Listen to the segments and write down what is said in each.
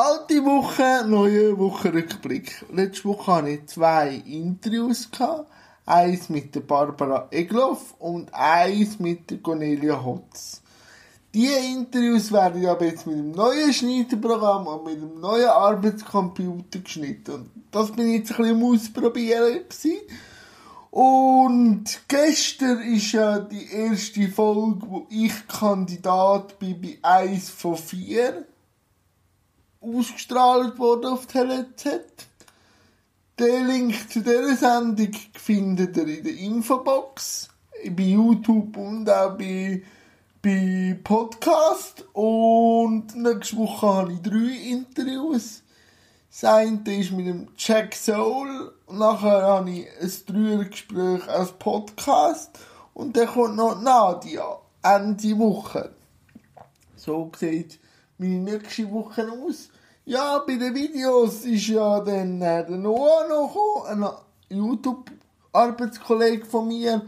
Alte Woche, neue Wochenrückblick. Letzte Woche hatte ich zwei Interviews. Eins mit Barbara Egloff und eins mit Cornelia Hotz. Diese Interviews werden ja jetzt mit dem neuen Schneiderprogramm und mit dem neuen Arbeitscomputer geschnitten. Und das bin ich jetzt ein bisschen am Ausprobieren. Und gestern ist ja die erste Folge, wo ich Kandidat bin bei 1 von 4 ausgestrahlt worden auf TeleZ. Den Link zu dieser Sendung findet ihr in der Infobox, bei YouTube und auch bei, bei Podcast. Und nächste Woche habe ich drei Interviews. Das eine ist mit dem Jack Soul. Nachher habe ich ein Dreiergespräch als Podcast. Und dann kommt noch Nadia. Ende Woche. So sieht meine nächste Woche aus. Ja, bei den Videos ist ja dann äh, der Noah noch gekommen, ein YouTube-Arbeitskollege von mir.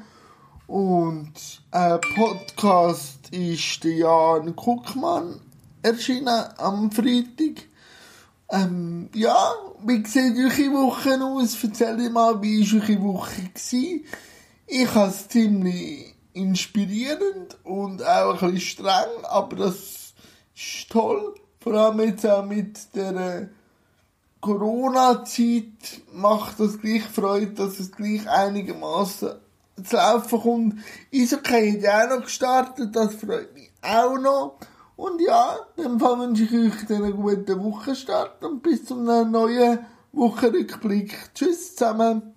Und ein Podcast ist der Jan Guckmann erschienen am Freitag. Ähm, ja, wie sieht eure Woche aus? Erzähl mal, wie war eure Woche? Gewesen? Ich habe es ziemlich inspirierend und auch ein bisschen streng, aber das toll. Vor allem jetzt auch mit der Corona-Zeit macht das gleich Freude, dass es gleich einigermaßen zu laufen kommt. Eishockey hat auch noch gestartet, das freut mich auch noch. Und ja, dann wünsche ich euch einen guten Wochenstart und bis zum neuen Wochenrückblick. Tschüss zusammen.